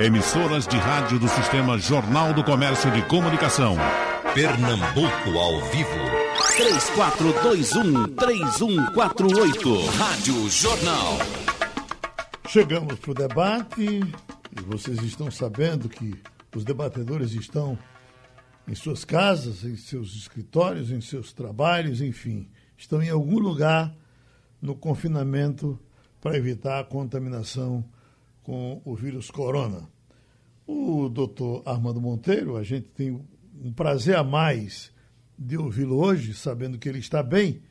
Emissoras de rádio do Sistema Jornal do Comércio de Comunicação. Pernambuco ao vivo. 3421-3148. Rádio Jornal. Chegamos para o debate e vocês estão sabendo que os debatedores estão em suas casas, em seus escritórios, em seus trabalhos, enfim, estão em algum lugar no confinamento para evitar a contaminação com o vírus corona. O doutor Armando Monteiro, a gente tem um prazer a mais de ouvi-lo hoje, sabendo que ele está bem,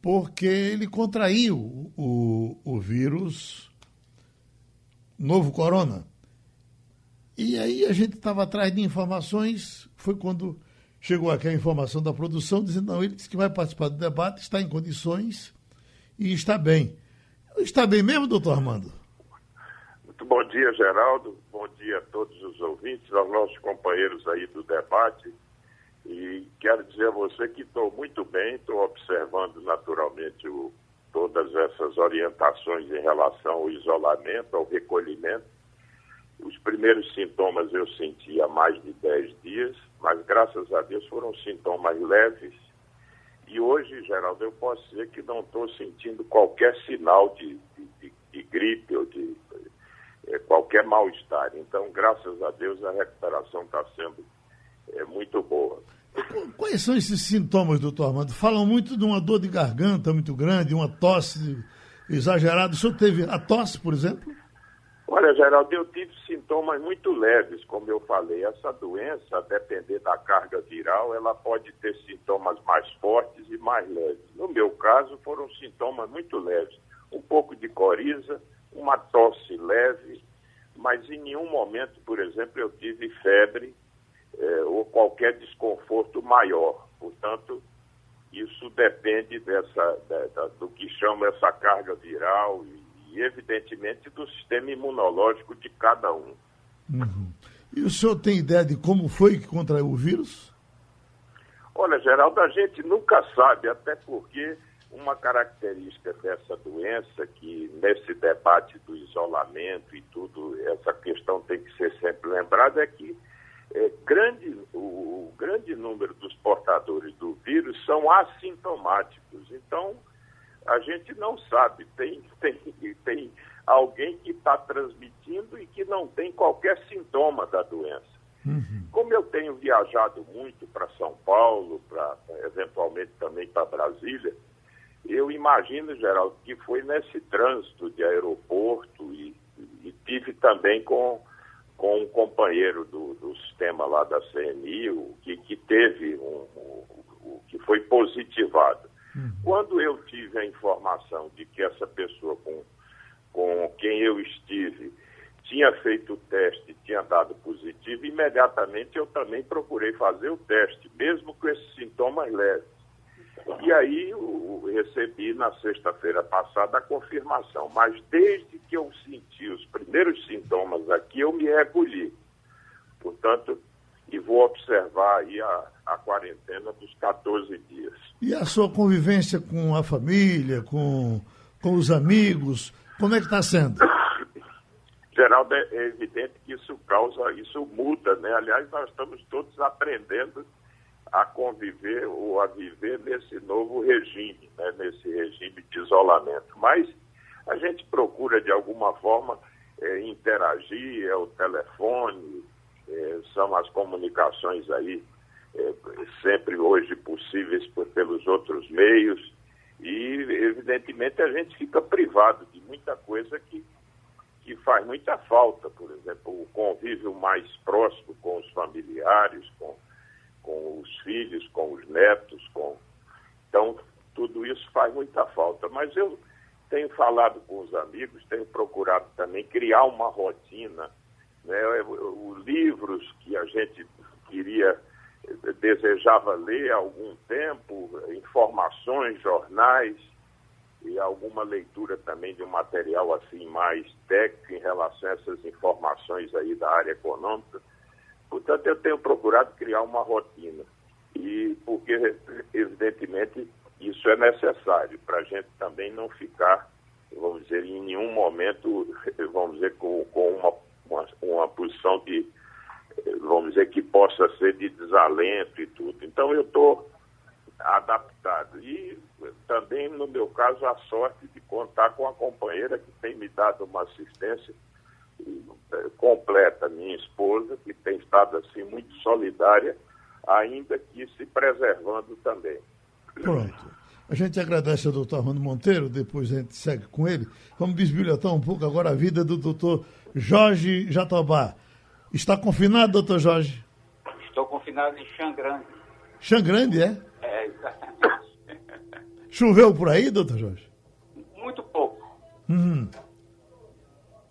porque ele contraiu o, o vírus novo corona. E aí a gente estava atrás de informações, foi quando chegou aqui a informação da produção, dizendo, não, ele disse que vai participar do debate, está em condições e está bem. Está bem mesmo, doutor Armando? Muito bom dia, Geraldo. Bom dia a todos os ouvintes, aos nossos companheiros aí do debate. E quero dizer a você que estou muito bem, estou observando naturalmente o, todas essas orientações em relação ao isolamento, ao recolhimento. Os primeiros sintomas eu senti há mais de 10 dias, mas graças a Deus foram sintomas leves. E hoje, Geraldo, eu posso dizer que não estou sentindo qualquer sinal de, de, de gripe ou de qualquer mal-estar. Então, graças a Deus, a recuperação está sendo é, muito boa. Quais são esses sintomas, doutor Armando? Falam muito de uma dor de garganta muito grande, uma tosse exagerada. O senhor teve a tosse, por exemplo? Olha, Geraldo, eu tive sintomas muito leves, como eu falei. Essa doença, a depender da carga viral, ela pode ter sintomas mais fortes e mais leves. No meu caso, foram sintomas muito leves. Um pouco de coriza, uma tosse leve, mas em nenhum momento, por exemplo, eu tive febre eh, ou qualquer desconforto maior. Portanto, isso depende dessa, da, da, do que chama essa carga viral e, e, evidentemente, do sistema imunológico de cada um. Uhum. E o senhor tem ideia de como foi que contraiu o vírus? Olha, Geraldo, a gente nunca sabe, até porque uma característica dessa doença, que nesse debate do isolamento e tudo, essa questão tem que ser sempre lembrada, é que é, grande, o, o, grande número dos portadores do vírus são assintomáticos. Então, a gente não sabe. Tem, tem, tem alguém que está transmitindo e que não tem qualquer sintoma da doença. Uhum. Como eu tenho viajado muito para São Paulo, para eventualmente também para Brasília, eu imagino, Geraldo, que foi nesse trânsito de aeroporto e, e tive também com, com um companheiro do, do sistema lá da CNI, o, que, que teve um, um, que foi positivado. Uhum. Quando eu tive a informação de que essa pessoa com, com quem eu estive tinha feito o teste, tinha dado positivo, imediatamente eu também procurei fazer o teste, mesmo com esses sintomas leves. E aí eu recebi na sexta-feira passada a confirmação. Mas desde que eu senti os primeiros sintomas aqui, eu me recolhi. Portanto, e vou observar aí a, a quarentena dos 14 dias. E a sua convivência com a família, com, com os amigos, como é que está sendo? Geraldo, é evidente que isso causa, isso muda, né? Aliás, nós estamos todos aprendendo a conviver ou a viver nesse novo regime, né, nesse regime de isolamento. Mas a gente procura, de alguma forma, é, interagir, é o telefone, é, são as comunicações aí é, sempre hoje possíveis por, pelos outros meios e, evidentemente, a gente fica privado de muita coisa que, que faz muita falta, por exemplo, o convívio mais próximo com os familiares, com com os filhos, com os netos, com. Então, tudo isso faz muita falta. Mas eu tenho falado com os amigos, tenho procurado também criar uma rotina, né? os livros que a gente queria, desejava ler há algum tempo, informações, jornais e alguma leitura também de um material assim mais técnico em relação a essas informações aí da área econômica Portanto, eu tenho procurado criar uma rotina. E porque, evidentemente, isso é necessário para a gente também não ficar, vamos dizer, em nenhum momento, vamos dizer, com, com uma, uma, numa posição de, vamos dizer, que possa ser de desalento e tudo. Então eu estou adaptado. E também, no meu caso, a sorte de contar com a companheira que tem me dado uma assistência completa, minha esposa, que tem estado assim muito solidária, ainda que se preservando também. Pronto. A gente agradece ao doutor Armando Monteiro, depois a gente segue com ele. Vamos bisbilhotar um pouco agora a vida do doutor Jorge Jatobá. Está confinado, doutor Jorge? Estou confinado em Xangrande. Xangrande, é? É, exatamente. Choveu por aí, doutor Jorge? Muito pouco. Uhum.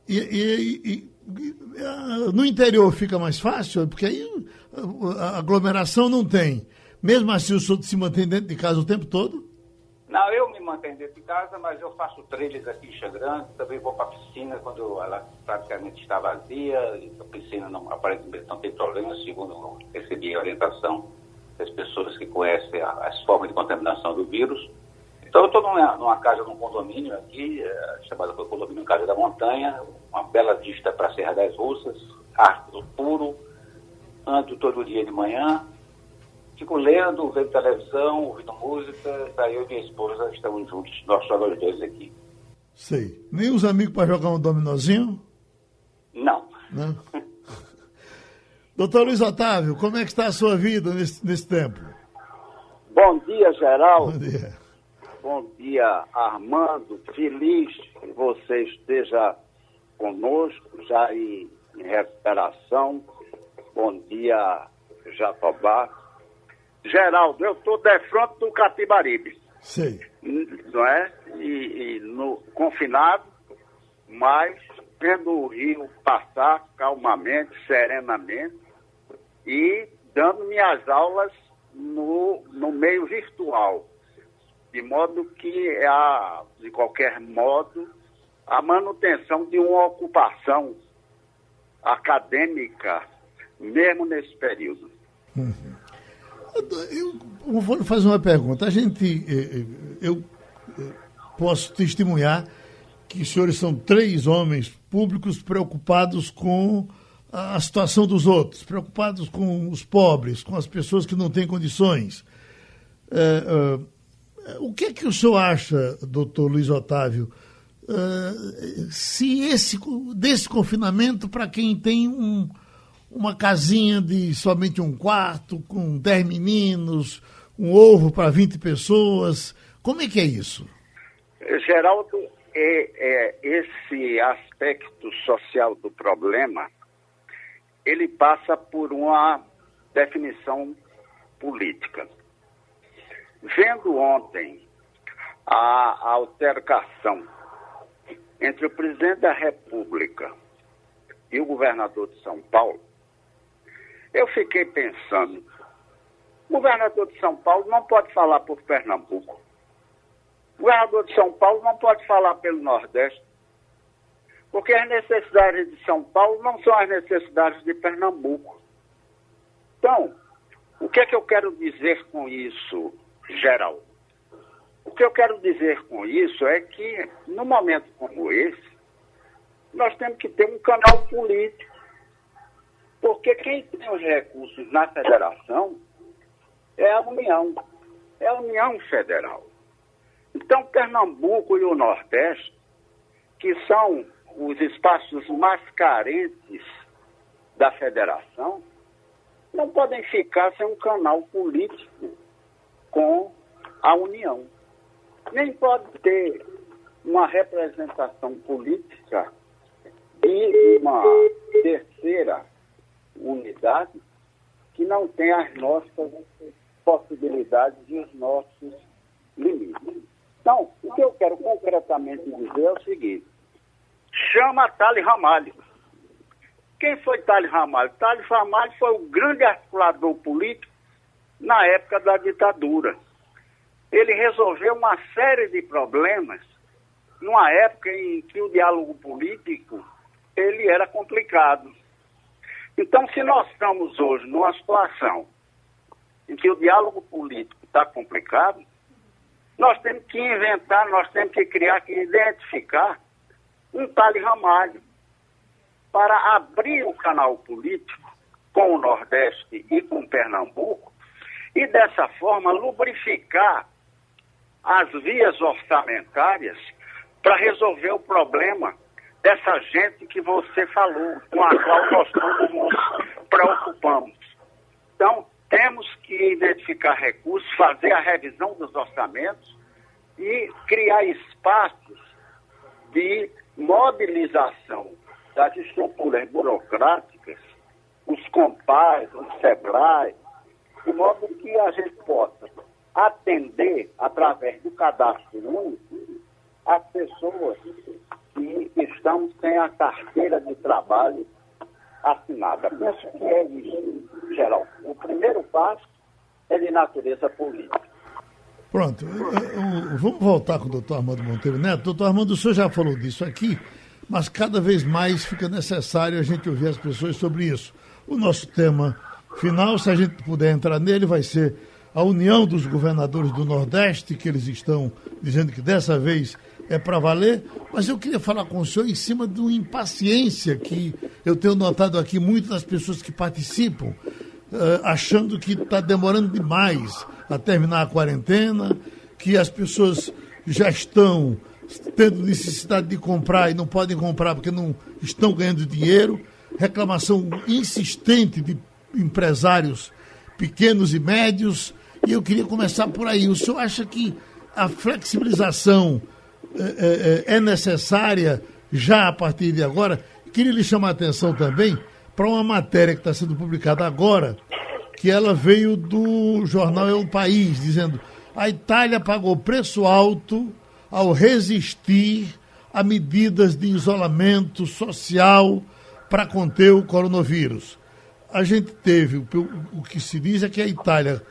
E, e, e, no interior fica mais fácil, porque aí a aglomeração não tem. Mesmo assim, o senhor se mantém dentro de casa o tempo todo? Não, eu me mantenho dentro de casa, mas eu faço trilhas aqui em Xangrande, também vou para a piscina quando ela praticamente está vazia, a piscina não, aparentemente não tem problema, segundo recebi a orientação das pessoas que conhecem as formas de contaminação do vírus. Então eu estou numa, numa, casa, num condomínio aqui, é, chamado Condomínio Casa da Montanha, uma bela vista para a Serra das Russas, ar puro, ando todo dia de manhã, Fico lendo, vendo televisão, ouvindo música. Daí eu e minha esposa estamos juntos, nós só nós dois aqui. Sei. Nem os amigos para jogar um dominozinho? Não. Não? Doutor Luiz Otávio, como é que está a sua vida nesse, nesse tempo? Bom dia, Geraldo. Bom dia. Bom dia, Armando. Feliz que você esteja conosco, já em, recuperação. Bom dia, Jatobá. Geraldo, eu estou de frente do Catibaribe. Sei. Não é? E, e no, confinado, mas vendo o rio passar calmamente, serenamente e dando minhas aulas no, no meio virtual. De modo que, a, de qualquer modo, a manutenção de uma ocupação acadêmica, mesmo nesse período. Uhum. Eu vou fazer uma pergunta. A gente, eh, eh, eu eh, posso testemunhar que os senhores são três homens públicos preocupados com a situação dos outros, preocupados com os pobres, com as pessoas que não têm condições. O que é que o senhor acha, doutor Luiz Otávio, se esse desse confinamento para quem tem um uma casinha de somente um quarto, com 10 meninos, um ovo para 20 pessoas. Como é que é isso? Geraldo, é, é, esse aspecto social do problema, ele passa por uma definição política. Vendo ontem a altercação entre o presidente da República e o governador de São Paulo, eu fiquei pensando, o governador de São Paulo não pode falar por Pernambuco. O governador de São Paulo não pode falar pelo Nordeste. Porque as necessidades de São Paulo não são as necessidades de Pernambuco. Então, o que é que eu quero dizer com isso, geral? O que eu quero dizer com isso é que, num momento como esse, nós temos que ter um canal político porque quem tem os recursos na federação é a União, é a União Federal. Então, Pernambuco e o Nordeste, que são os espaços mais carentes da federação, não podem ficar sem um canal político com a União. Nem pode ter uma representação política de uma terceira unidade que não tem as nossas possibilidades e os nossos limites. Então, o que eu quero concretamente dizer é o seguinte: chama Tali Ramalho. Quem foi Tali Ramalho? Tali Ramalho foi o grande articulador político na época da ditadura. Ele resolveu uma série de problemas numa época em que o diálogo político ele era complicado. Então, se nós estamos hoje numa situação em que o diálogo político está complicado, nós temos que inventar, nós temos que criar, que identificar um tal ramalho para abrir o canal político com o Nordeste e com Pernambuco e dessa forma lubrificar as vias orçamentárias para resolver o problema dessa gente que você falou, com a qual nós todos nos preocupamos. Então, temos que identificar recursos, fazer a revisão dos orçamentos e criar espaços de mobilização das estruturas burocráticas, os compais, o SEBRAE, de modo que a gente possa atender, através do cadastro único, as pessoas que estão sem a carteira de trabalho assinada. Penso que é isso, geral. O primeiro passo é de natureza política. Pronto, vamos voltar com o doutor Armando Monteiro Neto. Doutor Armando, o senhor já falou disso aqui, mas cada vez mais fica necessário a gente ouvir as pessoas sobre isso. O nosso tema final, se a gente puder entrar nele, vai ser a união dos governadores do Nordeste, que eles estão dizendo que dessa vez é para valer, mas eu queria falar com o senhor em cima de uma impaciência que eu tenho notado aqui muito das pessoas que participam, uh, achando que está demorando demais a terminar a quarentena, que as pessoas já estão tendo necessidade de comprar e não podem comprar porque não estão ganhando dinheiro, reclamação insistente de empresários pequenos e médios, e eu queria começar por aí. O senhor acha que a flexibilização é, é, é necessária já a partir de agora? Queria lhe chamar a atenção também para uma matéria que está sendo publicada agora, que ela veio do jornal É o País, dizendo a Itália pagou preço alto ao resistir a medidas de isolamento social para conter o coronavírus. A gente teve, o, que se diz é que a Itália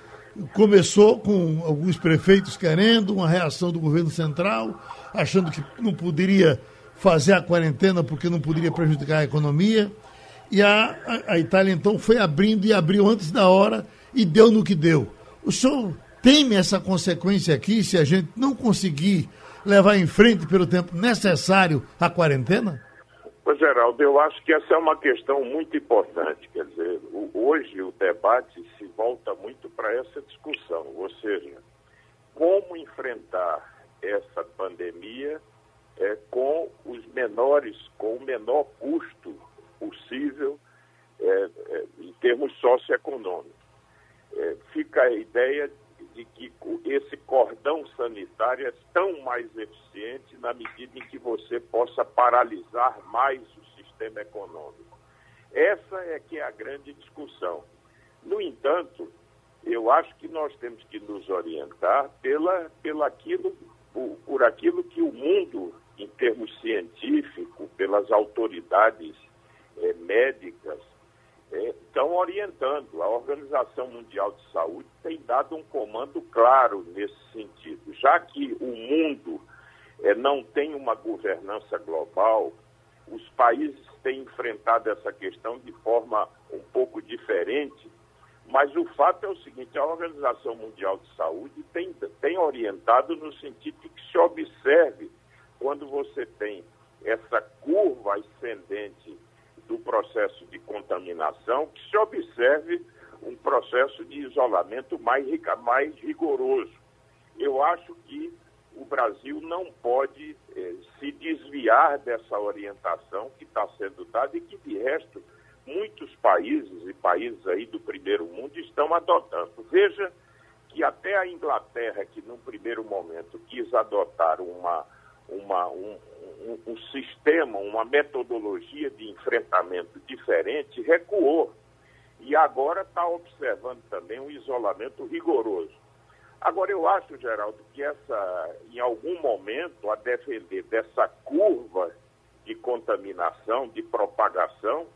começou com alguns prefeitos querendo uma reação do governo central, achando que não poderia fazer a quarentena porque não poderia prejudicar a economia. E a, a Itália então foi abrindo e abriu antes da hora e deu no que deu. O senhor teme essa consequência aqui se a gente não conseguir levar em frente pelo tempo necessário a quarentena? Pois, Geraldo, eu acho que essa é uma questão muito importante. Quer dizer, hoje o debate se volta muito para essa discussão, ou seja, como enfrentar essa pandemia é, com os menores, com o menor custo possível é, é, em termos socioeconômicos. É, fica a ideia de que esse cordão sanitário é tão mais eficiente na medida em que você possa paralisar mais o sistema econômico. Essa é que é a grande discussão. No entanto, eu acho que nós temos que nos orientar pela, pela aquilo, por, por aquilo que o mundo, em termos científicos, pelas autoridades é, médicas, estão orientando. A Organização Mundial de Saúde tem dado um comando claro nesse sentido. Já que o mundo é, não tem uma governança global, os países têm enfrentado essa questão de forma um pouco diferente, mas o fato é o seguinte: a Organização Mundial de Saúde tem, tem orientado no sentido de que se observe quando você tem essa curva ascendente do processo de contaminação, que se observe um processo de isolamento mais, mais rigoroso. Eu acho que o Brasil não pode eh, se desviar dessa orientação que está sendo dada e que, de resto, muitos países e países aí do primeiro mundo estão adotando. Veja que até a Inglaterra, que num primeiro momento quis adotar uma, uma, um, um, um sistema, uma metodologia de enfrentamento diferente, recuou. E agora está observando também um isolamento rigoroso. Agora, eu acho, Geraldo, que essa, em algum momento, a defender dessa curva de contaminação, de propagação,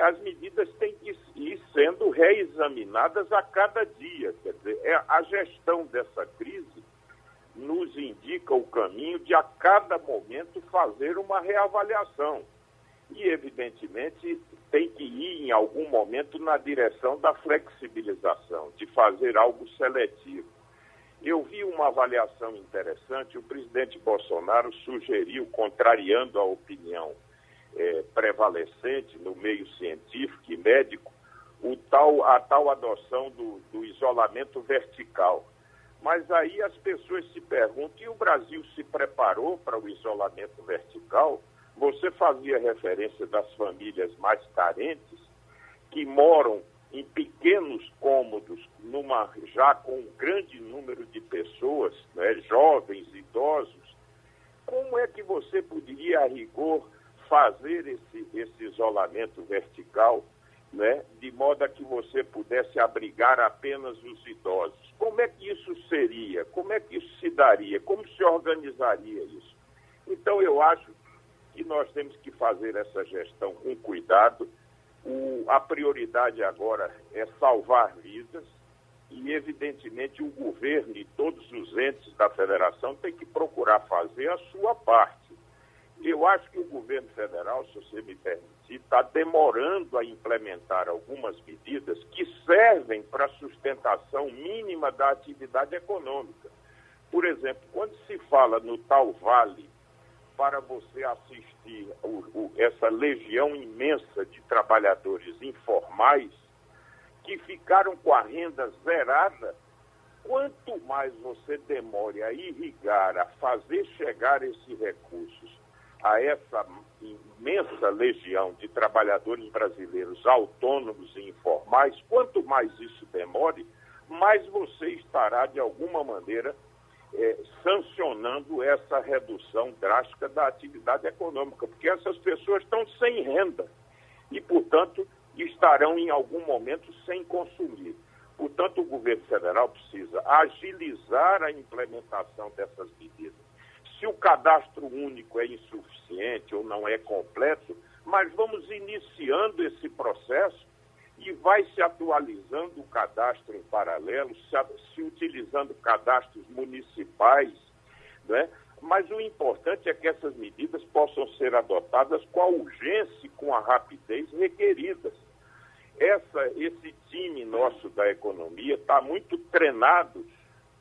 as medidas têm que ir sendo reexaminadas a cada dia. Quer dizer, é a gestão dessa crise nos indica o caminho de a cada momento fazer uma reavaliação. E, evidentemente, tem que ir em algum momento na direção da flexibilização, de fazer algo seletivo. Eu vi uma avaliação interessante, o presidente Bolsonaro sugeriu, contrariando a opinião é, prevalecente no meio científico e médico o tal, a tal adoção do, do isolamento vertical. Mas aí as pessoas se perguntam, e o Brasil se preparou para o isolamento vertical? Você fazia referência das famílias mais carentes, que moram em pequenos cômodos, numa, já com um grande número de pessoas, né, jovens, idosos. Como é que você poderia, a rigor, fazer esse, esse isolamento vertical, né, de modo que você pudesse abrigar apenas os idosos? Como é que isso seria? Como é que isso se daria? Como se organizaria isso? Então, eu acho que nós temos que fazer essa gestão com cuidado. O, a prioridade agora é salvar vidas e, evidentemente, o governo e todos os entes da federação têm que procurar fazer a sua parte. Eu acho que o governo federal, se você me permitir, está demorando a implementar algumas medidas que servem para a sustentação mínima da atividade econômica. Por exemplo, quando se fala no tal vale para você assistir o, o, essa legião imensa de trabalhadores informais que ficaram com a renda zerada, quanto mais você demore a irrigar, a fazer chegar esses recursos a essa imensa legião de trabalhadores brasileiros autônomos e informais, quanto mais isso demore, mais você estará, de alguma maneira, é, sancionando essa redução drástica da atividade econômica, porque essas pessoas estão sem renda e, portanto, estarão em algum momento sem consumir. Portanto, o governo federal precisa agilizar a implementação dessas medidas. Se o cadastro único é insuficiente ou não é completo, mas vamos iniciando esse processo e vai se atualizando o cadastro em paralelo, se, se utilizando cadastros municipais, né? mas o importante é que essas medidas possam ser adotadas com a urgência e com a rapidez requeridas. Essa, esse time nosso da economia está muito treinado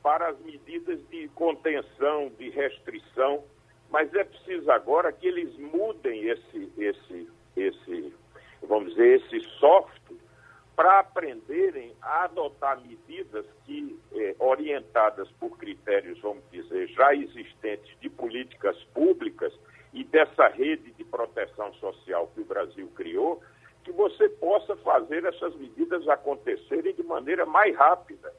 para as medidas de contenção, de restrição, mas é preciso agora que eles mudem esse, esse, esse vamos dizer, esse software para aprenderem a adotar medidas que, eh, orientadas por critérios, vamos dizer, já existentes de políticas públicas e dessa rede de proteção social que o Brasil criou, que você possa fazer essas medidas acontecerem de maneira mais rápida.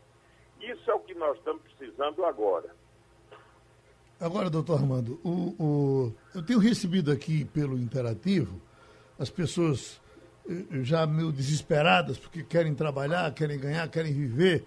Isso é o que nós estamos precisando agora. Agora, doutor Armando, o, o, eu tenho recebido aqui pelo Interativo as pessoas já meio desesperadas, porque querem trabalhar, querem ganhar, querem viver,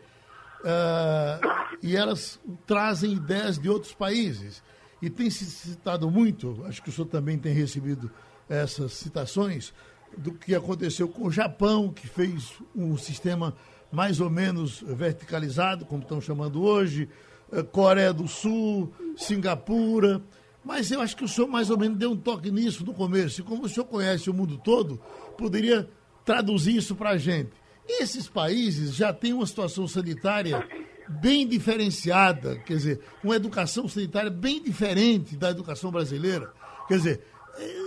uh, e elas trazem ideias de outros países. E tem se citado muito, acho que o senhor também tem recebido essas citações, do que aconteceu com o Japão, que fez um sistema mais ou menos verticalizado, como estão chamando hoje, uh, Coreia do Sul, Singapura. Mas eu acho que o senhor mais ou menos deu um toque nisso no começo. E como o senhor conhece o mundo todo, poderia traduzir isso para a gente. Esses países já têm uma situação sanitária bem diferenciada, quer dizer, uma educação sanitária bem diferente da educação brasileira. Quer dizer,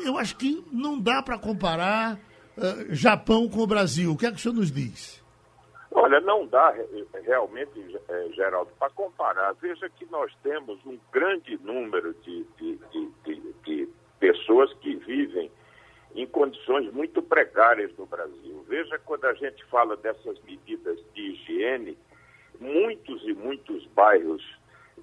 eu acho que não dá para comparar uh, Japão com o Brasil. O que é que o senhor nos diz? Olha, não dá realmente, é, Geraldo, para comparar. Veja que nós temos um grande número de, de, de, de pessoas que vivem em condições muito precárias no Brasil. Veja quando a gente fala dessas medidas de higiene, muitos e muitos bairros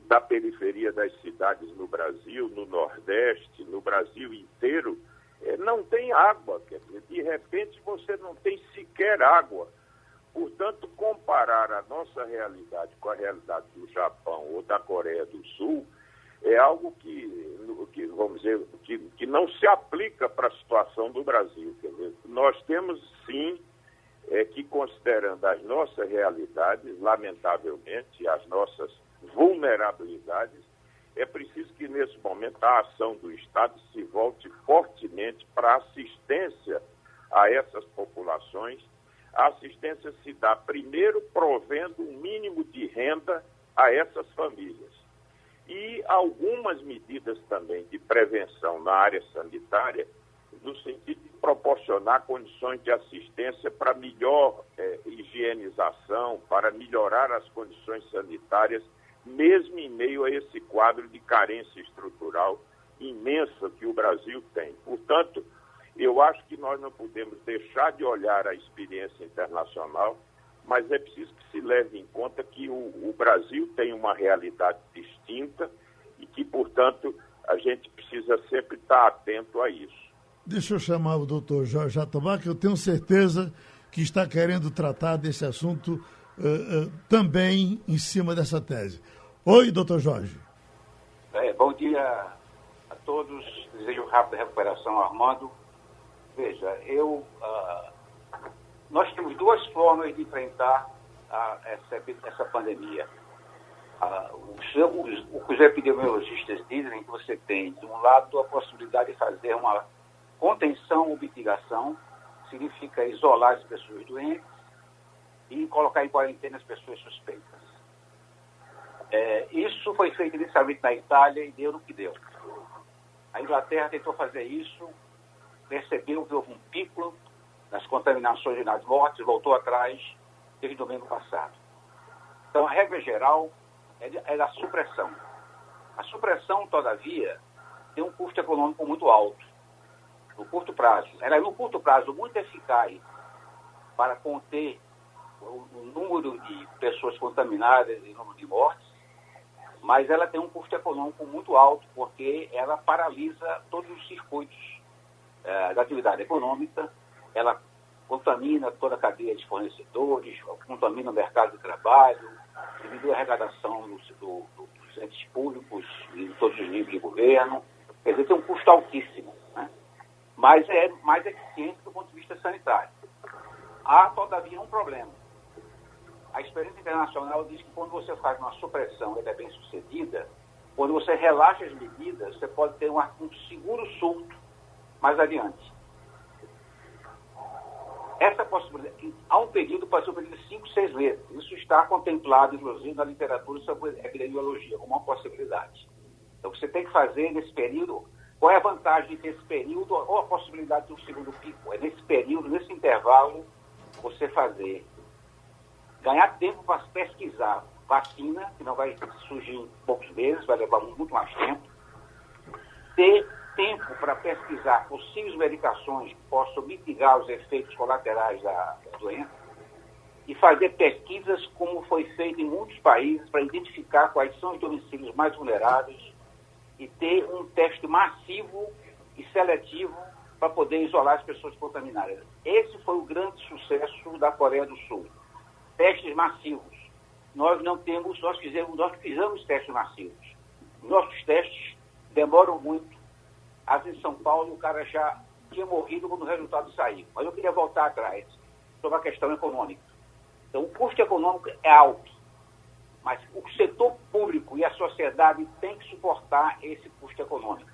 da periferia das cidades no Brasil, no Nordeste, no Brasil inteiro, eh, não tem água. Dizer, de repente você não tem sequer água. Portanto, comparar a nossa realidade com a realidade do Japão ou da Coreia do Sul é algo que, que vamos dizer, que, que não se aplica para a situação do Brasil. Nós temos sim é, que, considerando as nossas realidades, lamentavelmente, as nossas vulnerabilidades, é preciso que nesse momento a ação do Estado se volte fortemente para a assistência a essas populações. A assistência se dá primeiro provendo um mínimo de renda a essas famílias e algumas medidas também de prevenção na área sanitária no sentido de proporcionar condições de assistência para melhor é, higienização, para melhorar as condições sanitárias, mesmo em meio a esse quadro de carência estrutural imensa que o Brasil tem. Portanto, eu acho que nós não podemos deixar de olhar a experiência internacional, mas é preciso que se leve em conta que o, o Brasil tem uma realidade distinta e que, portanto, a gente precisa sempre estar atento a isso. Deixa eu chamar o doutor Jorge Atobá, que eu tenho certeza que está querendo tratar desse assunto uh, uh, também em cima dessa tese. Oi, doutor Jorge. É, bom dia a todos. Desejo rápida recuperação, Armando. Veja, eu, uh, nós temos duas formas de enfrentar essa, essa pandemia. Os, os, o que os epidemiologistas dizem é que você tem, de um lado, a possibilidade de fazer uma Contenção ou mitigação significa isolar as pessoas doentes e colocar em quarentena as pessoas suspeitas. É, isso foi feito inicialmente na Itália e deu no que deu. A Inglaterra tentou fazer isso, percebeu que houve um pico nas contaminações e nas mortes, voltou atrás desde domingo passado. Então, a regra geral é, de, é da supressão. A supressão, todavia, tem um custo econômico muito alto no curto prazo. Ela é, no curto prazo, muito eficaz para conter o, o número de pessoas contaminadas e número de mortes, mas ela tem um custo econômico muito alto, porque ela paralisa todos os circuitos é, da atividade econômica, ela contamina toda a cadeia de fornecedores, contamina o mercado de trabalho, diminui a arrecadação do, do, dos entes públicos em todos os níveis de governo. Quer dizer, tem um custo altíssimo mas é mais eficiente do ponto de vista sanitário. Há, todavia, um problema. A experiência internacional diz que quando você faz uma supressão e ela é bem sucedida, quando você relaxa as medidas, você pode ter um, um seguro surto mais adiante. Essa possibilidade, há um período para de 5, 6 meses. Isso está contemplado, inclusive, na literatura sobre epidemiologia, como uma possibilidade. Então, você tem que fazer nesse período qual é a vantagem desse período ou a possibilidade de um segundo pico? É nesse período, nesse intervalo, você fazer, ganhar tempo para pesquisar vacina, que não vai surgir em poucos meses, vai levar muito mais tempo, ter tempo para pesquisar possíveis medicações que possam mitigar os efeitos colaterais da, doença e fazer pesquisas como foi feito em muitos países para identificar quais são os domicílios mais vulneráveis e ter um teste massivo e seletivo para poder isolar as pessoas contaminadas. Esse foi o grande sucesso da Coreia do Sul. Testes massivos. Nós não temos, nós fizemos, nós fizemos testes massivos. Nossos testes demoram muito. As em São Paulo, o cara já tinha morrido quando o resultado saiu. Mas eu queria voltar atrás sobre a questão econômica. Então, o custo econômico é alto. Mas o setor público e a sociedade têm que suportar esse custo econômico.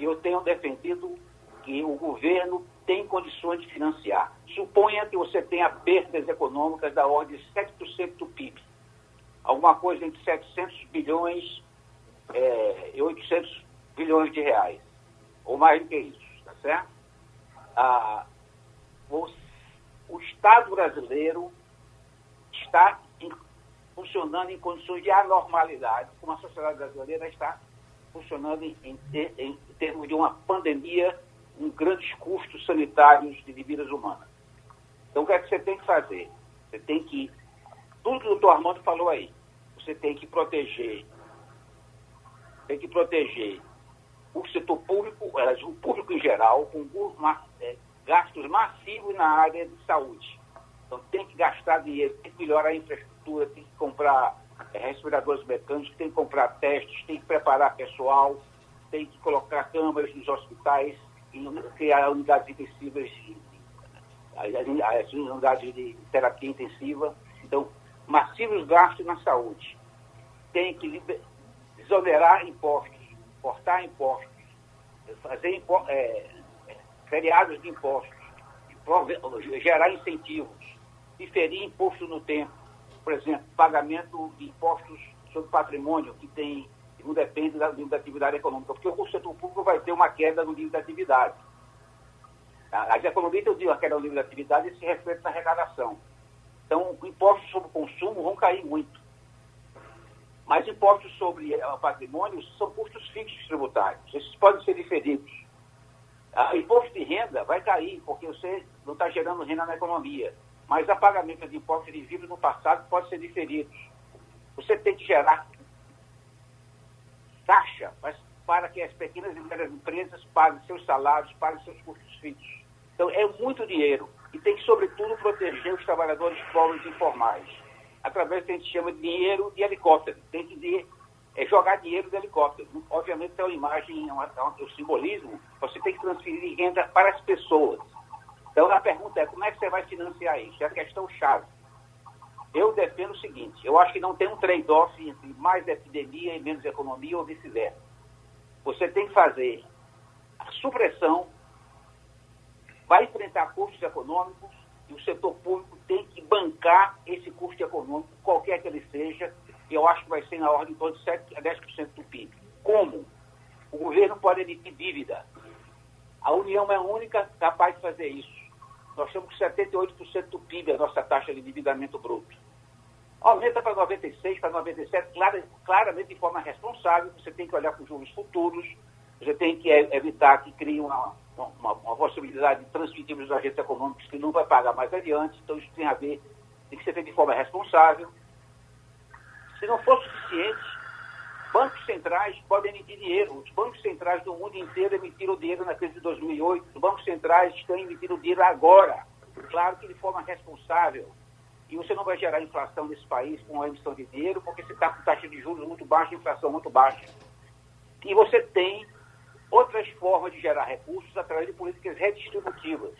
E eu tenho defendido que o governo tem condições de financiar. Suponha que você tenha perdas econômicas da ordem de 7% do PIB. Alguma coisa entre 700 bilhões é, e 800 bilhões de reais. Ou mais do que isso, tá certo? Ah, o, o Estado brasileiro está funcionando em condições de anormalidade, como a sociedade brasileira está funcionando em, em, em termos de uma pandemia com grandes custos sanitários de vidas humanas. Então, o que é que você tem que fazer? Você tem que, tudo que o doutor Armando falou aí, você tem que proteger, tem que proteger o setor público, o público em geral, com é, gastos massivos na área de saúde. Então, tem que gastar dinheiro, tem que melhorar a infraestrutura tem que comprar é, respiradores mecânicos, tem que comprar testes, tem que preparar pessoal, tem que colocar câmaras nos hospitais, criar unidades intensivas, as unidades de terapia intensiva. Então, massivos gastos na saúde. Tem que exonerar impostos, cortar impostos, fazer impo é, feriados de impostos, gerar incentivos, diferir imposto no tempo, por exemplo, pagamento de impostos sobre patrimônio, que tem, não depende da, da atividade econômica, porque o setor público vai ter uma queda no nível da atividade. As economias, eu digo, a queda livre de atividade se reflete na arrecadação. Então, impostos sobre consumo vão cair muito. Mas impostos sobre o patrimônio são custos fixos tributários. Esses podem ser diferidos. Ah, imposto de renda vai cair, porque você não está gerando renda na economia. Mas a pagamento de impostos de vírus no passado pode ser diferidos. Você tem que gerar taxa para que as pequenas e médias empresas paguem seus salários, paguem seus custos fixos. Então, é muito dinheiro. E tem que, sobretudo, proteger os trabalhadores pobres e informais. Através do que a gente chama de dinheiro de helicóptero. Tem que é jogar dinheiro de helicóptero. Obviamente, tem uma imagem, uma, um simbolismo. Você tem que transferir renda para as pessoas. Então, a pergunta é, como é que você vai financiar isso? É a questão chave. Eu defendo o seguinte, eu acho que não tem um trade-off entre mais epidemia e menos economia ou vice-versa. Você tem que fazer a supressão vai enfrentar custos econômicos o setor público tem que bancar esse custo econômico, qualquer que ele seja, eu acho que vai ser na ordem de 7 a 10% do PIB. Como? O governo pode emitir dívida. A União é a única capaz de fazer isso. Nós temos 78% do PIB, a nossa taxa de endividamento bruto. Aumenta para 96, para 97, claramente de forma responsável. Você tem que olhar para os juros futuros, você tem que evitar que crie uma, uma, uma possibilidade de transmitir os agentes econômicos que não vai pagar mais adiante. Então, isso tem a ver, tem que ser feito de forma responsável. Se não for suficiente, bancos centrais podem emitir dinheiro. Os bancos centrais do mundo inteiro emitiram dinheiro na crise de 2008. Os bancos centrais estão emitindo dinheiro agora. Claro que de forma responsável. E você não vai gerar inflação nesse país com a emissão de dinheiro, porque você está com taxa de juros muito baixa, inflação muito baixa. E você tem outras formas de gerar recursos através de políticas redistributivas.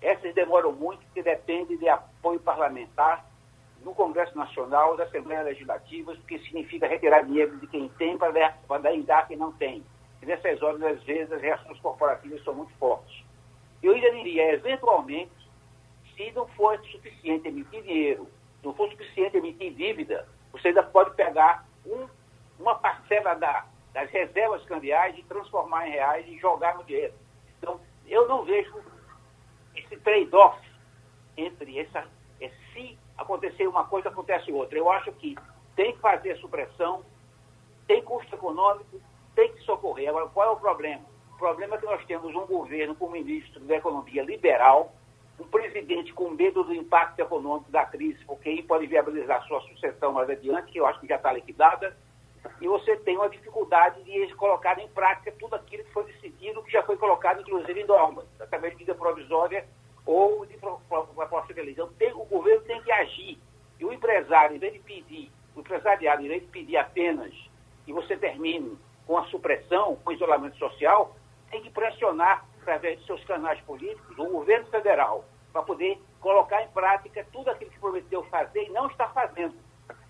Essas demoram muito, porque dependem de apoio parlamentar no Congresso Nacional, da Assembleia Legislativa, que significa retirar dinheiro de quem tem para dar, quem não tem. E nessas horas, às vezes, as reações corporativas são muito fortes. Eu ainda diria, eventualmente, se não for suficiente emitir dinheiro, não for suficiente emitir dívida, você ainda pode pegar um, uma parcela da, das reservas cambiais e transformar em reais e jogar no dinheiro. Então, eu não vejo esse trade-off entre essa, se acontecer uma coisa, acontece outra. Eu acho que tem que fazer supressão, tem custo econômico, tem que socorrer. Agora, qual é o problema? O problema é que nós temos um governo com um ministro da Economia liberal, um presidente com medo do impacto econômico da crise, porque aí pode viabilizar sua sucessão mais adiante, que eu acho que já está liquidada, e você tem uma dificuldade de colocar em prática tudo aquilo que foi decidido, que já foi colocado, inclusive, em normas, através de medida provisória ou de proposta de lei. Tem, o governo tem que agir. E o empresário, em vez de pedir, o empresariado, em vez de pedir apenas que você termine com a supressão, com o isolamento social, tem que pressionar, através de seus canais políticos, o governo federal, para poder colocar em prática tudo aquilo que prometeu fazer e não está fazendo.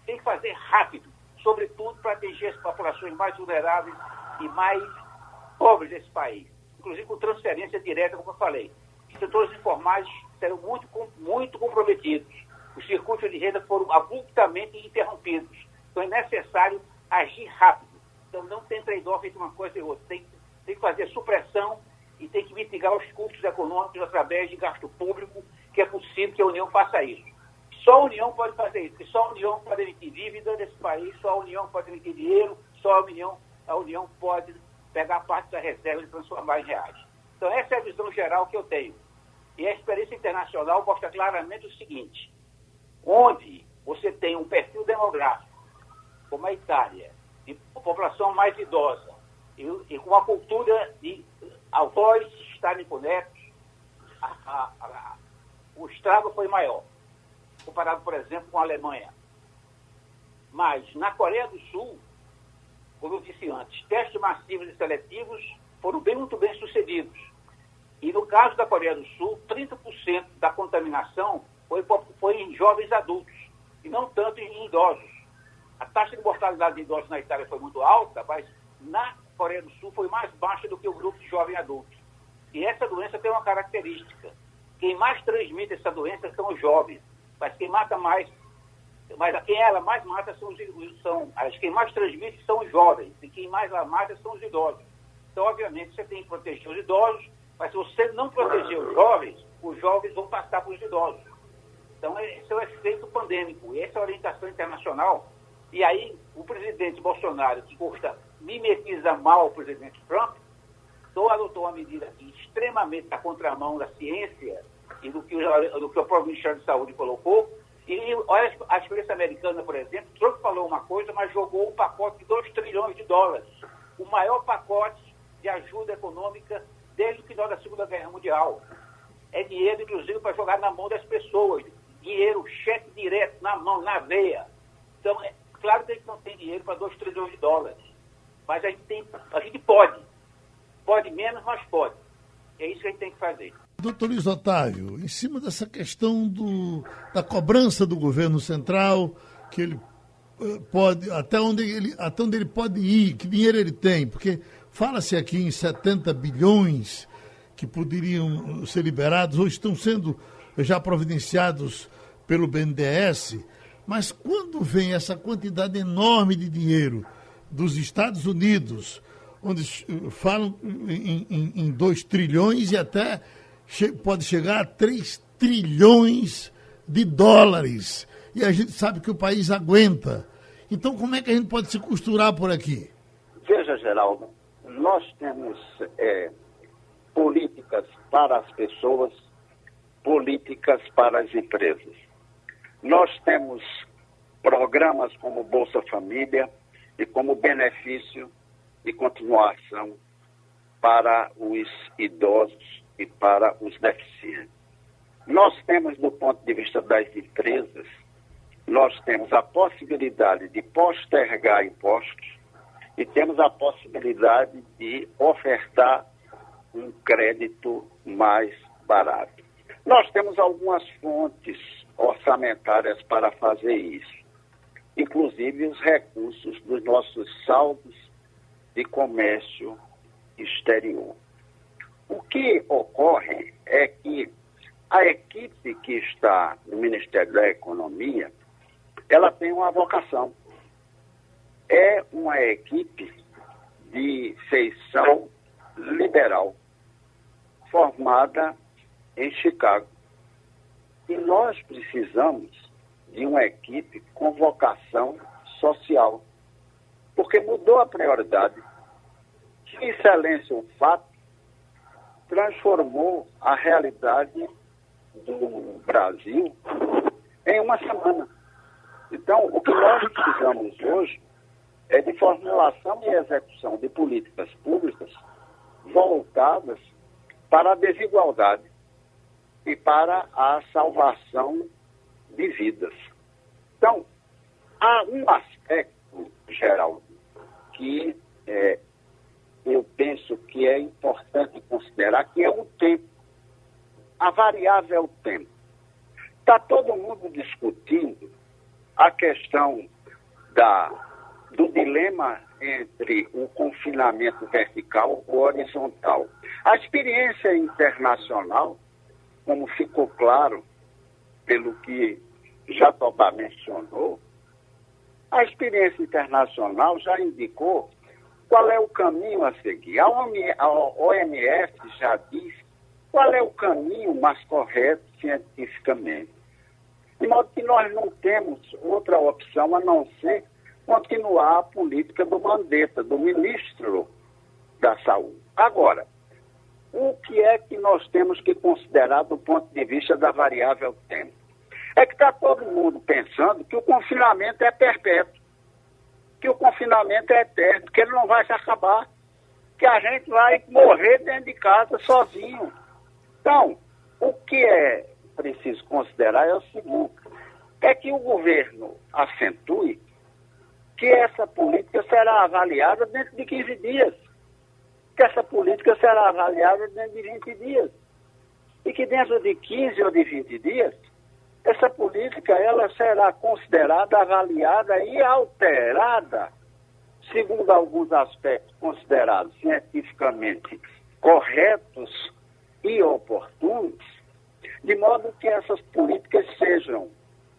Tem que fazer rápido sobretudo para atingir as populações mais vulneráveis e mais pobres desse país, inclusive com transferência direta, como eu falei. Os setores informais serão muito, muito comprometidos. Os circuitos de renda foram abruptamente interrompidos. Então é necessário agir rápido. Então não tem trade-off entre uma coisa e outra. Tem, tem que fazer supressão e tem que mitigar os custos econômicos através de gasto público, que é possível que a União faça isso. Só a União pode fazer isso, porque só a União pode emitir dívida nesse país, só a União pode emitir dinheiro, só a União, a União pode pegar parte da reserva e transformar em reais. Então, essa é a visão geral que eu tenho. E a experiência internacional mostra claramente o seguinte: onde você tem um perfil demográfico, como a Itália, de população mais idosa, e, e com uma cultura de avós estarem com netos, a, a, a, o estrago foi maior comparado, por exemplo, com a Alemanha. Mas na Coreia do Sul, como eu disse antes, testes massivos e seletivos foram bem, muito bem sucedidos. E no caso da Coreia do Sul, 30% da contaminação foi, foi em jovens adultos, e não tanto em idosos. A taxa de mortalidade de idosos na Itália foi muito alta, mas na Coreia do Sul foi mais baixa do que o grupo de jovens adultos. E essa doença tem uma característica. Quem mais transmite essa doença são os jovens. Mas quem mata mais, mas quem ela mais mata são os são, as quem mais transmite são os jovens, e quem mais ela mata são os idosos. Então, obviamente, você tem que proteger os idosos Mas se você não proteger os jovens, os jovens vão passar para os idosos. Então, esse é o efeito pandêmico, essa é a orientação internacional. E aí, o presidente Bolsonaro, que gosta, mimetiza mal o presidente Trump, adotou uma medida aqui extremamente na contramão da ciência e do que o, do que o próprio Ministério de Saúde colocou. E olha a experiência americana, por exemplo, Trump falou uma coisa, mas jogou um pacote de 2 trilhões de dólares. O maior pacote de ajuda econômica desde o final da Segunda Guerra Mundial. É dinheiro, inclusive, para jogar na mão das pessoas. Dinheiro, cheque direto, na mão, na veia. Então, é claro que a gente não tem dinheiro para 2 trilhões de dólares. Mas a gente, tem, a gente pode. Pode menos, mas pode. É isso que a gente tem que fazer. Doutor Luiz Otávio, em cima dessa questão do, da cobrança do governo central, que ele eh, pode, até onde ele, até onde ele pode ir, que dinheiro ele tem, porque fala-se aqui em 70 bilhões que poderiam ser liberados ou estão sendo já providenciados pelo BNDES, mas quando vem essa quantidade enorme de dinheiro dos Estados Unidos, onde falam em 2 trilhões e até che pode chegar a 3 trilhões de dólares. E a gente sabe que o país aguenta. Então, como é que a gente pode se costurar por aqui? Veja, Geraldo, nós temos é, políticas para as pessoas, políticas para as empresas. Nós temos programas como Bolsa Família e como benefício de continuação para os idosos e para os deficientes. Nós temos, do ponto de vista das empresas, nós temos a possibilidade de postergar impostos e temos a possibilidade de ofertar um crédito mais barato. Nós temos algumas fontes orçamentárias para fazer isso, inclusive os recursos dos nossos saldos de comércio exterior. O que ocorre é que a equipe que está no Ministério da Economia, ela tem uma vocação. É uma equipe de feição liberal, formada em Chicago. E nós precisamos de uma equipe com vocação social, porque mudou a prioridade. Que excelência o fato transformou a realidade do Brasil em uma semana. Então, o que nós precisamos hoje é de formulação e execução de políticas públicas voltadas para a desigualdade e para a salvação de vidas. Então, há um aspecto geral que é, eu penso que é importante considerar, que é o tempo. A variável é o tempo. Está todo mundo discutindo a questão da, do dilema entre o confinamento vertical ou horizontal. A experiência internacional, como ficou claro pelo que Jatobá mencionou, a experiência internacional já indicou qual é o caminho a seguir? A OMS já diz qual é o caminho mais correto cientificamente. De modo que nós não temos outra opção a não ser continuar a política do Mandetta, do ministro da Saúde. Agora, o que é que nós temos que considerar do ponto de vista da variável tempo? É que está todo mundo pensando que o confinamento é perpétuo que o confinamento é eterno, que ele não vai se acabar, que a gente vai morrer dentro de casa sozinho. Então, o que é preciso considerar é o seguinte, é que o governo acentue que essa política será avaliada dentro de 15 dias, que essa política será avaliada dentro de 20 dias, e que dentro de 15 ou de 20 dias essa política ela será considerada, avaliada e alterada, segundo alguns aspectos considerados cientificamente corretos e oportunos, de modo que essas políticas sejam,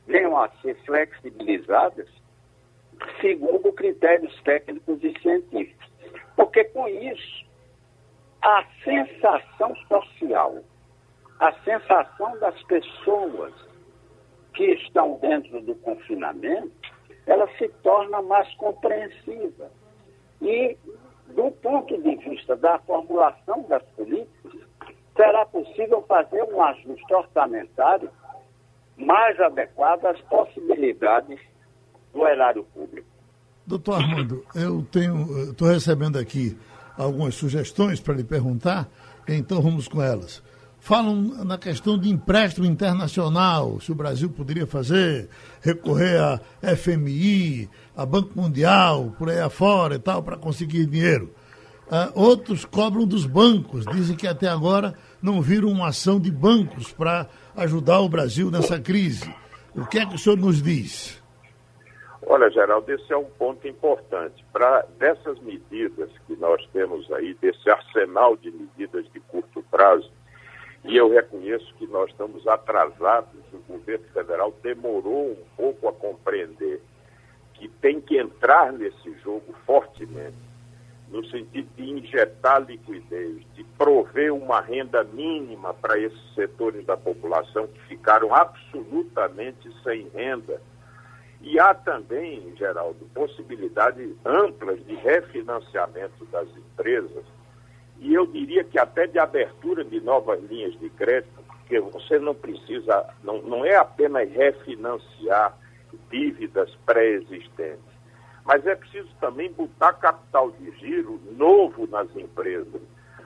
venham a ser flexibilizadas segundo critérios técnicos e científicos. Porque com isso, a sensação social, a sensação das pessoas que estão dentro do confinamento, ela se torna mais compreensiva. E, do ponto de vista da formulação das políticas, será possível fazer um ajuste orçamentário mais adequado às possibilidades do erário público. Doutor Armando, eu estou recebendo aqui algumas sugestões para lhe perguntar, então vamos com elas. Falam na questão de empréstimo internacional, se o Brasil poderia fazer, recorrer a FMI, a Banco Mundial, por aí afora e tal, para conseguir dinheiro. Uh, outros cobram dos bancos, dizem que até agora não viram uma ação de bancos para ajudar o Brasil nessa crise. O que é que o senhor nos diz? Olha, Geraldo, esse é um ponto importante. Para dessas medidas que nós temos aí, desse arsenal de medidas de curto prazo, e eu reconheço que nós estamos atrasados, o governo federal demorou um pouco a compreender que tem que entrar nesse jogo fortemente, no sentido de injetar liquidez, de prover uma renda mínima para esses setores da população que ficaram absolutamente sem renda. E há também, Geraldo, possibilidades amplas de refinanciamento das empresas e eu diria que até de abertura de novas linhas de crédito, porque você não precisa, não, não é apenas refinanciar dívidas pré-existentes, mas é preciso também botar capital de giro novo nas empresas.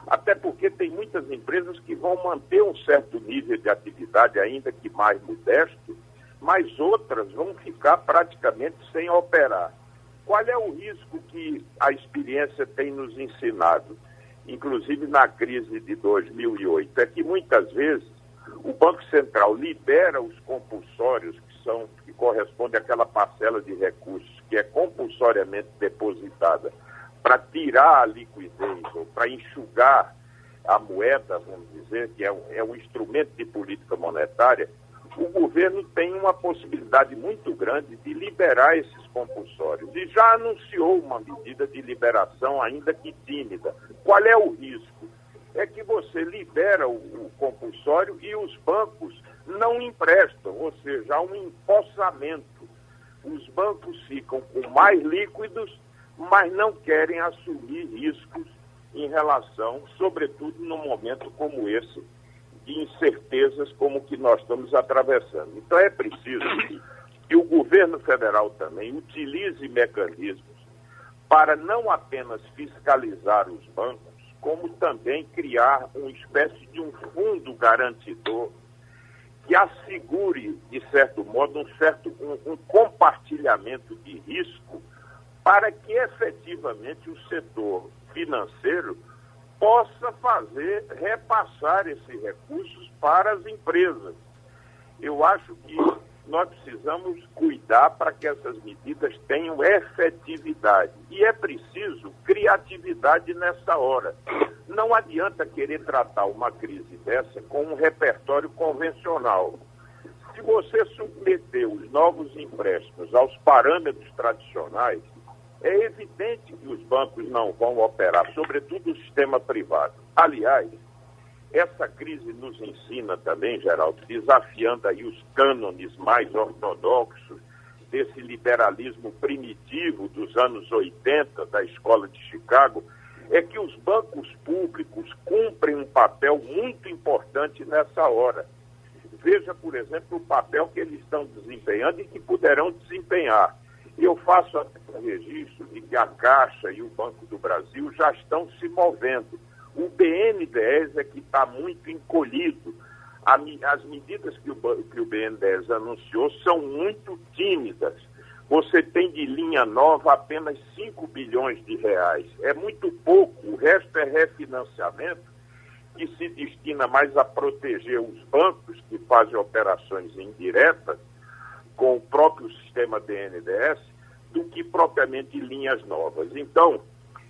Até porque tem muitas empresas que vão manter um certo nível de atividade, ainda que mais modesto, mas outras vão ficar praticamente sem operar. Qual é o risco que a experiência tem nos ensinado, inclusive na crise de 2008? É que muitas vezes o Banco Central libera os compulsórios, que são que corresponde àquela parcela de recursos que é compulsoriamente depositada, para tirar a liquidez ou para enxugar a moeda, vamos dizer, que é um, é um instrumento de política monetária o governo tem uma possibilidade muito grande de liberar esses compulsórios e já anunciou uma medida de liberação, ainda que tímida. Qual é o risco? É que você libera o, o compulsório e os bancos não emprestam, ou seja, há um empossamento. Os bancos ficam com mais líquidos, mas não querem assumir riscos em relação, sobretudo num momento como esse, de incertezas como que nós estamos atravessando. Então é preciso que o governo federal também utilize mecanismos para não apenas fiscalizar os bancos, como também criar uma espécie de um fundo garantidor que assegure, de certo modo, um certo um, um compartilhamento de risco para que efetivamente o setor financeiro possa fazer, repassar esses recursos para as empresas. Eu acho que nós precisamos cuidar para que essas medidas tenham efetividade. E é preciso criatividade nessa hora. Não adianta querer tratar uma crise dessa com um repertório convencional. Se você submeter os novos empréstimos aos parâmetros tradicionais, é evidente que os bancos não vão operar, sobretudo o sistema privado. Aliás, essa crise nos ensina também, Geraldo, desafiando aí os cânones mais ortodoxos desse liberalismo primitivo dos anos 80 da escola de Chicago, é que os bancos públicos cumprem um papel muito importante nessa hora. Veja, por exemplo, o papel que eles estão desempenhando e que poderão desempenhar. E eu faço o registro de que a Caixa e o Banco do Brasil já estão se movendo. O BNDES é que está muito encolhido. as medidas que o, que o BNDES anunciou são muito tímidas. Você tem de linha nova apenas 5 bilhões de reais. É muito pouco. O resto é refinanciamento que se destina mais a proteger os bancos que fazem operações indiretas com o próprio sistema BNDES do que propriamente linhas novas. Então,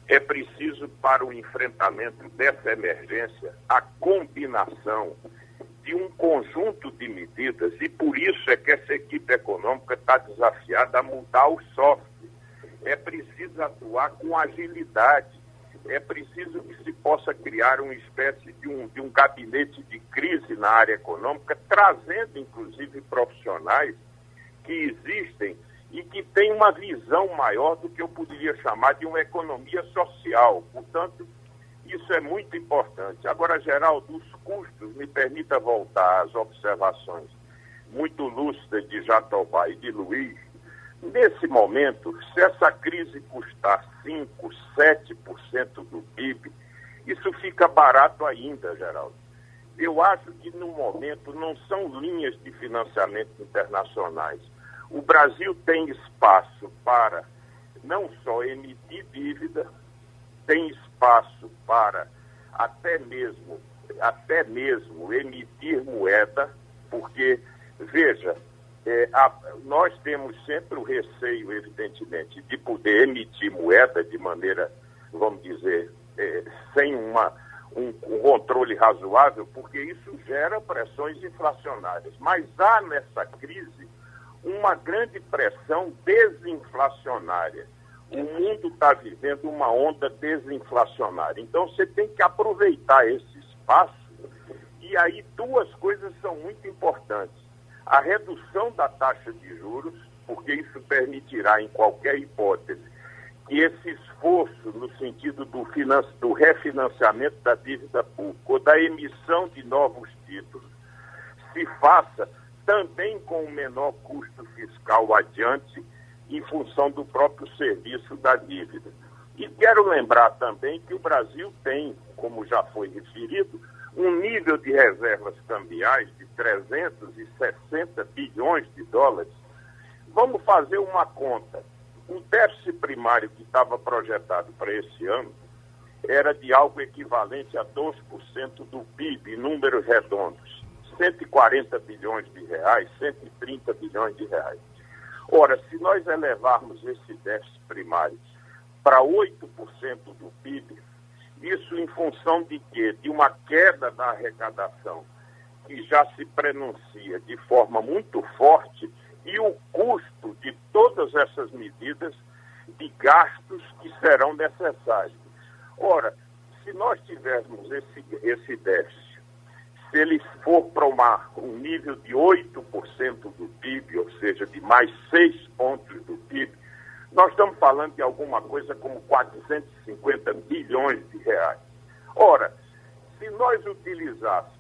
é preciso para o enfrentamento dessa emergência a combinação de um conjunto de medidas e por isso é que essa equipe econômica está desafiada a mudar o software. É preciso atuar com agilidade, é preciso que se possa criar uma espécie de um, de um gabinete de crise na área econômica, trazendo inclusive profissionais que existem e que têm uma visão maior do que eu poderia chamar de uma economia social. Portanto, isso é muito importante. Agora, Geraldo, os custos, me permita voltar às observações muito lúcidas de Jatobá e de Luiz. Nesse momento, se essa crise custar 5%, 7% do PIB, isso fica barato ainda, Geraldo. Eu acho que no momento não são linhas de financiamento internacionais. O Brasil tem espaço para não só emitir dívida, tem espaço para até mesmo, até mesmo emitir moeda, porque, veja, é, a, nós temos sempre o receio, evidentemente, de poder emitir moeda de maneira, vamos dizer, é, sem uma, um, um, controle razoável, porque isso gera pressões inflacionárias. Mas há nessa crise uma grande pressão desinflacionária. O mundo está vivendo uma onda desinflacionária. Então você tem que aproveitar esse espaço. E aí duas coisas são muito importantes. A redução da taxa de juros, porque isso permitirá, em qualquer hipótese, que esse esforço no sentido do, do refinanciamento da dívida pública ou da emissão de novos títulos se faça também com o menor custo fiscal adiante em função do próprio serviço da dívida. E quero lembrar também que o Brasil tem, como já foi referido, um nível de reservas cambiais de 360 bilhões de dólares. Vamos fazer uma conta. O déficit primário que estava projetado para esse ano era de algo equivalente a 2% do PIB, números redondos. 140 bilhões de reais, 130 bilhões de reais. Ora, se nós elevarmos esse déficit primário para 8% do PIB, isso em função de quê? De uma queda da arrecadação que já se prenuncia de forma muito forte e o custo de todas essas medidas de gastos que serão necessários. Ora, se nós tivermos esse, esse déficit se ele for para um nível de 8% do PIB, ou seja, de mais 6 pontos do PIB, nós estamos falando de alguma coisa como 450 bilhões de reais. Ora, se nós utilizássemos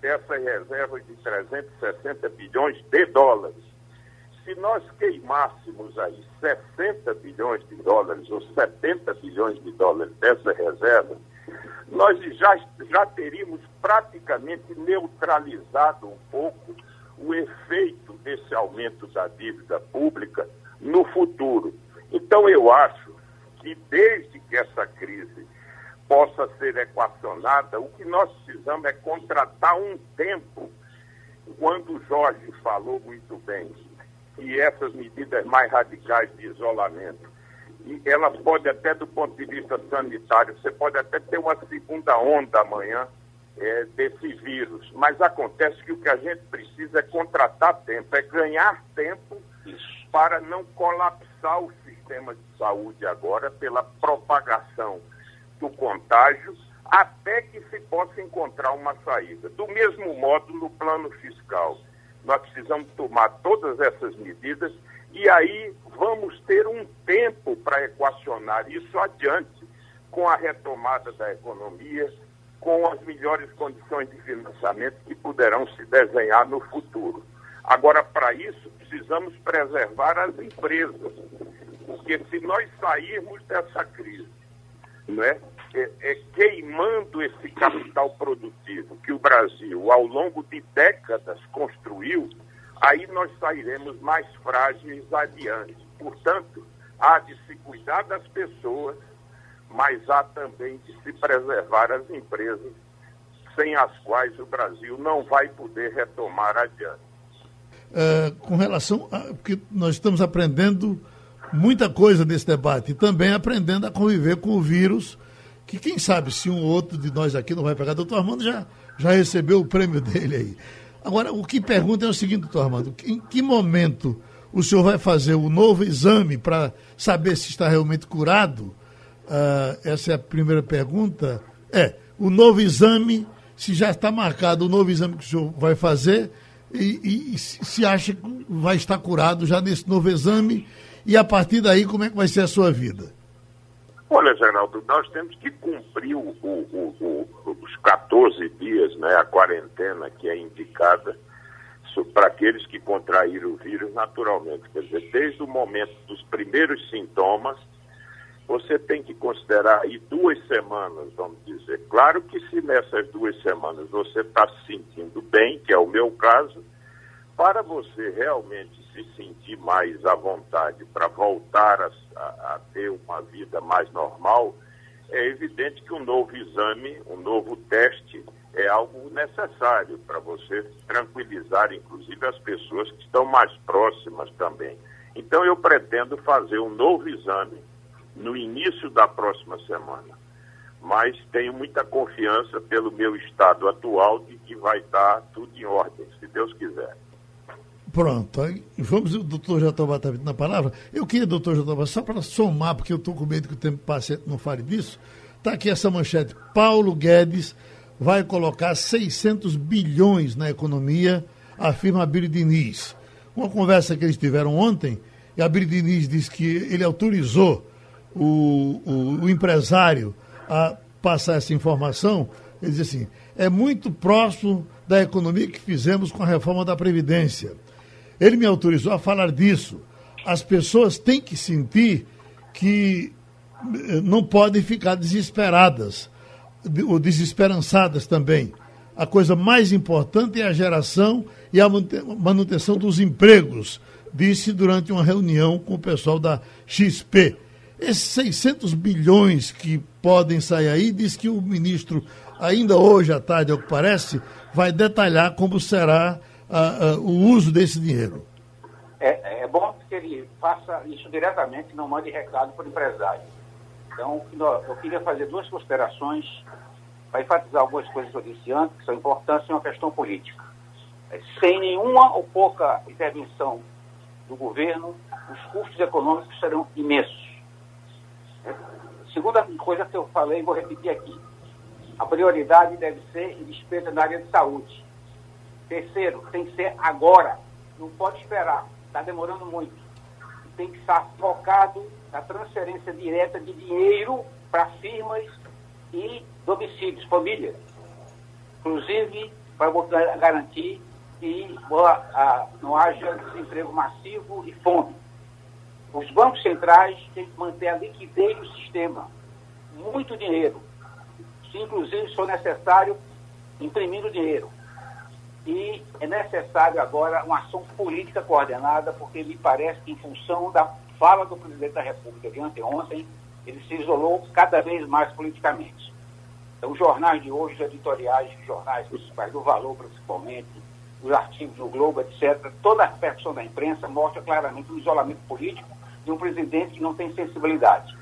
essas reservas de 360 bilhões de dólares, se nós queimássemos aí 60 bilhões de dólares ou 70 bilhões de dólares dessa reserva, nós já, já teríamos praticamente neutralizado um pouco o efeito desse aumento da dívida pública no futuro. Então, eu acho que desde que essa crise possa ser equacionada, o que nós precisamos é contratar um tempo, quando o Jorge falou muito bem, e essas medidas mais radicais de isolamento e elas podem até do ponto de vista sanitário, você pode até ter uma segunda onda amanhã é, desse vírus, mas acontece que o que a gente precisa é contratar tempo, é ganhar tempo para não colapsar o sistema de saúde agora pela propagação do contágio, até que se possa encontrar uma saída. Do mesmo modo, no plano fiscal, nós precisamos tomar todas essas medidas e aí vamos ter um tempo para equacionar isso adiante com a retomada da economia, com as melhores condições de financiamento que poderão se desenhar no futuro. Agora, para isso, precisamos preservar as empresas, porque se nós sairmos dessa crise, né, é, é queimando esse capital produtivo que o Brasil, ao longo de décadas, construiu, aí nós sairemos mais frágeis adiante. Portanto, há de se cuidar das pessoas, mas há também de se preservar as empresas, sem as quais o Brasil não vai poder retomar adiante. É, com relação a. Porque nós estamos aprendendo muita coisa nesse debate também aprendendo a conviver com o vírus, que quem sabe se um ou outro de nós aqui não vai pegar. Doutor Armando já, já recebeu o prêmio dele aí. Agora, o que pergunta é o seguinte, doutor Armando, em que momento o senhor vai fazer o novo exame para saber se está realmente curado? Uh, essa é a primeira pergunta. É, o novo exame, se já está marcado o novo exame que o senhor vai fazer, e, e, se acha que vai estar curado já nesse novo exame, e a partir daí, como é que vai ser a sua vida? Olha, Geraldo, nós temos que cumprir o, o, o, os 14 dias, né, a quarentena que é indicada para aqueles que contraíram o vírus naturalmente. Quer dizer, desde o momento dos primeiros sintomas, você tem que considerar aí duas semanas, vamos dizer. Claro que se nessas duas semanas você está se sentindo bem, que é o meu caso, para você realmente se sentir mais à vontade para voltar a, a, a, ter uma vida mais normal, é evidente que um novo exame, um novo teste é algo necessário para você tranquilizar, inclusive, as pessoas que estão mais próximas também. Então, eu pretendo fazer um novo exame no início da próxima semana. Mas tenho muita confiança pelo meu estado atual de que vai estar tudo em ordem, se Deus quiser. Pronto, vamos, o doutor Jatobá está na palavra. Eu queria, doutor Jatobá, só para somar, porque eu estou com medo que o tempo passe não fale disso, está aqui essa manchete. Paulo Guedes vai colocar 600 bilhões na economia, afirma a Biri Diniz. Uma conversa que eles tiveram ontem, e a Biri Diniz disse que ele autorizou o, o, o empresário a passar essa informação, ele diz assim, é muito próximo da economia que fizemos com a reforma da Previdência ele me autorizou a falar disso. As pessoas têm que sentir que eh, não podem ficar desesperadas ou desesperançadas também. A coisa mais importante é a geração e a manutenção dos empregos, disse durante uma reunião com o pessoal da XP. Esses 600 bilhões que podem sair aí, diz que o ministro, ainda hoje à tarde, ao que parece, vai detalhar como será uh, uh, o uso desse dinheiro? É, é bom que ele faça isso diretamente, não mande recado para o empresário. Então, eu queria fazer duas considerações para enfatizar algumas coisas que eu disse antes, que são importantes em uma questão política. É, sem nenhuma ou pouca intervenção do governo, os custos econômicos serão imensos. É, segunda coisa que eu falei, vou repetir aqui. A prioridade deve ser despesa na área de saúde. Terceiro, tem que ser agora. Não pode esperar. Está demorando muito. Tem que estar focado na transferência direta de dinheiro para firmas e domicílios, famílias. Inclusive, para garantir que não haja desemprego massivo e fome. Os bancos centrais têm que manter a liquidez do sistema. Muito dinheiro. Se, inclusive, for necessário, imprimindo dinheiro. E é necessário agora uma ação política coordenada, porque me parece que, em função da fala do presidente da República de anteontem, ele se isolou cada vez mais politicamente. Então, os jornais de hoje, os editoriais, os jornais principais, do Valor principalmente, os artigos do Globo, etc., toda a repercussão da imprensa mostra claramente o isolamento político de um presidente que não tem sensibilidade.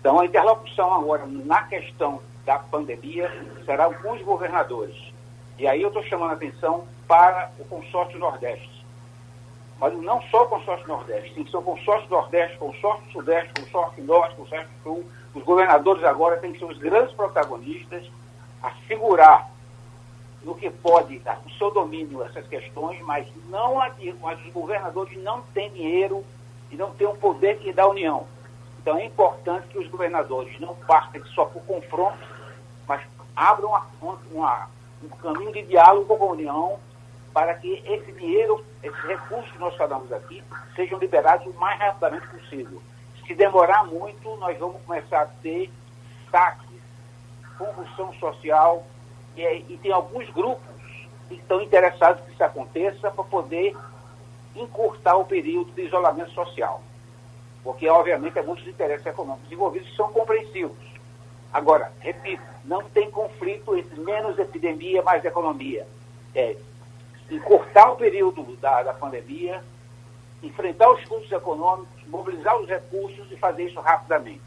Então, a interlocução agora na questão da pandemia será com os governadores e aí eu estou chamando a atenção para o consórcio Nordeste. Mas não só o consórcio Nordeste, tem que ser o consórcio Nordeste, consórcio Sudeste, consórcio Norte, consórcio Sul. Os governadores agora têm que ser os grandes protagonistas a segurar no que pode dar o seu domínio essas questões, mas não mas os governadores não têm dinheiro e não têm o poder que dá a União. Então é importante que os governadores não partam só por confronto, mas abram uma, um caminho de diálogo com a União para que esse dinheiro, esses recursos que nós falamos aqui, sejam liberados o mais rapidamente possível. Se demorar muito, nós vamos começar a ter saques, convulsão social, e, e tem alguns grupos que estão interessados que isso aconteça para poder encurtar o período de isolamento social. Porque, obviamente, há muitos interesses econômicos envolvidos que são compreensivos. Agora, repito, não tem conflito entre menos epidemia, mais economia. É encurtar o período da, da pandemia, enfrentar os custos econômicos, mobilizar os recursos e fazer isso rapidamente.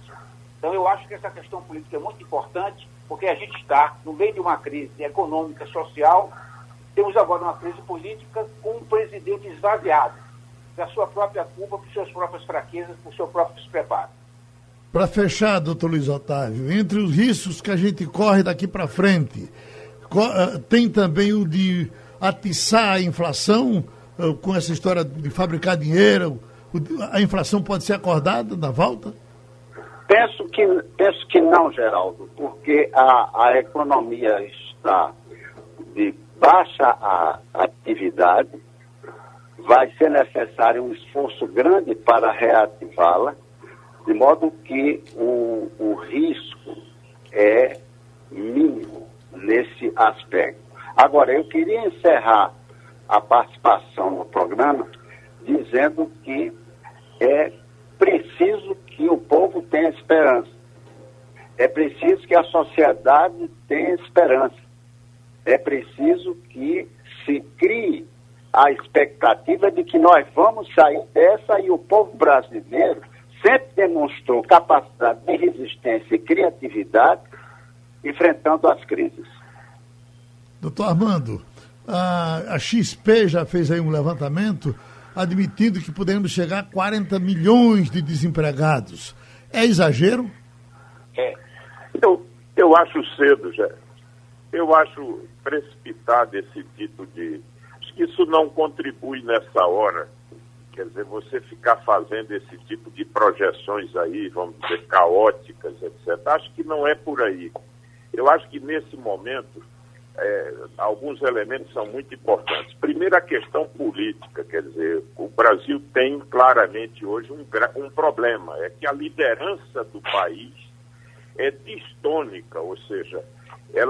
Então, eu acho que essa questão política é muito importante, porque a gente está no meio de uma crise econômica, social, temos agora uma crise política com um presidente esvaziado da sua própria culpa, por suas próprias fraquezas, por seu próprio despreparo. Para fechar, doutor Luiz Otávio, entre os riscos que a gente corre daqui para frente, eh, tem também o de atiçar a inflação eh, com essa história de fabricar dinheiro. A inflação pode ser acordada na volta? Penso que, penso que não, Geraldo, porque a, a economia está de baixa atividade, vai ser necessário um esforço grande para reativá-la, de modo que o, o risco é mínimo nesse aspecto. Agora, eu queria encerrar a participação no programa dizendo que é preciso que o povo tenha esperança. É preciso que a sociedade tenha esperança. É preciso que se crie a expectativa de que nós vamos sair dessa e o povo brasileiro sempre demonstrou capacidade de resistência e criatividade enfrentando as crises. Doutor Armando, a, a XP já fez aí um levantamento admitindo que podemos chegar a 40 milhões de desempregados. É exagero? É. Eu, eu acho cedo, já. Eu acho precipitado esse tipo de. Acho que isso não contribui nessa hora. Quer dizer, você ficar fazendo esse tipo de projeções aí, vamos dizer, caóticas, etc. Acho que não é por aí. Eu acho que nesse momento é, alguns elementos são muito importantes. Primeiro, a questão política, quer dizer, o Brasil tem claramente hoje um, um problema, é que a liderança do país é distônica, ou seja,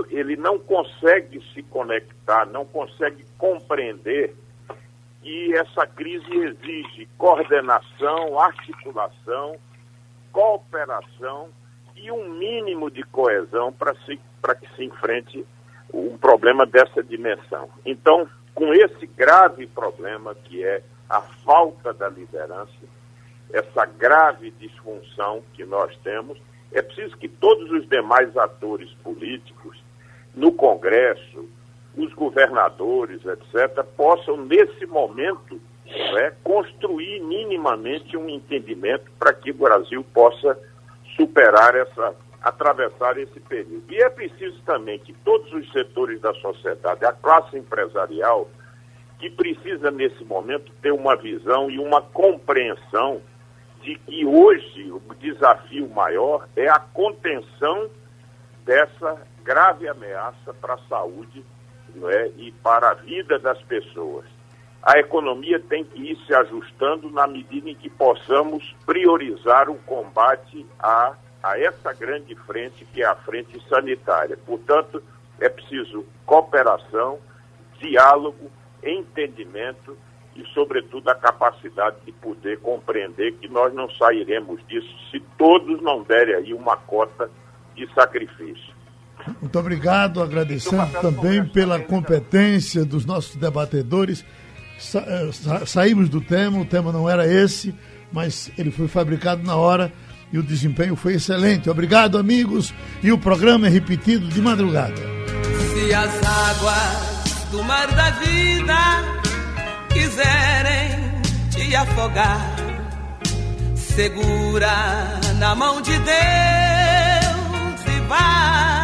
ele não consegue se conectar, não consegue compreender que essa crise exige coordenação, articulação, cooperação e um mínimo de coesão para que se enfrente um problema dessa dimensão. Então, com esse grave problema que é a falta da liderança, essa grave disfunção que nós temos, é preciso que todos os demais atores políticos, no Congresso, os governadores, etc., possam, nesse momento, né, construir minimamente um entendimento para que o Brasil possa superar essa atravessar esse período. E é preciso também que todos os setores da sociedade, a classe empresarial, que precisa nesse momento ter uma visão e uma compreensão de que hoje o desafio maior é a contenção dessa grave ameaça para a saúde não é, e para a vida das pessoas. A economia tem que ir se ajustando na medida em que possamos priorizar o combate à a essa grande frente que é a frente sanitária. Portanto, é preciso cooperação, diálogo, entendimento e, sobretudo, a capacidade de poder compreender que nós não sairemos disso se todos não derem aí uma cota de sacrifício. Muito obrigado, agradecendo também pela competência dos nossos debatedores. Sa eh, sa saímos do tema, o tema não era esse, mas ele foi fabricado na hora e o desempenho foi excelente. Obrigado, amigos. E o programa é repetido de madrugada. Se as águas do mar da vida quiserem te afogar, segura na mão de Deus e vai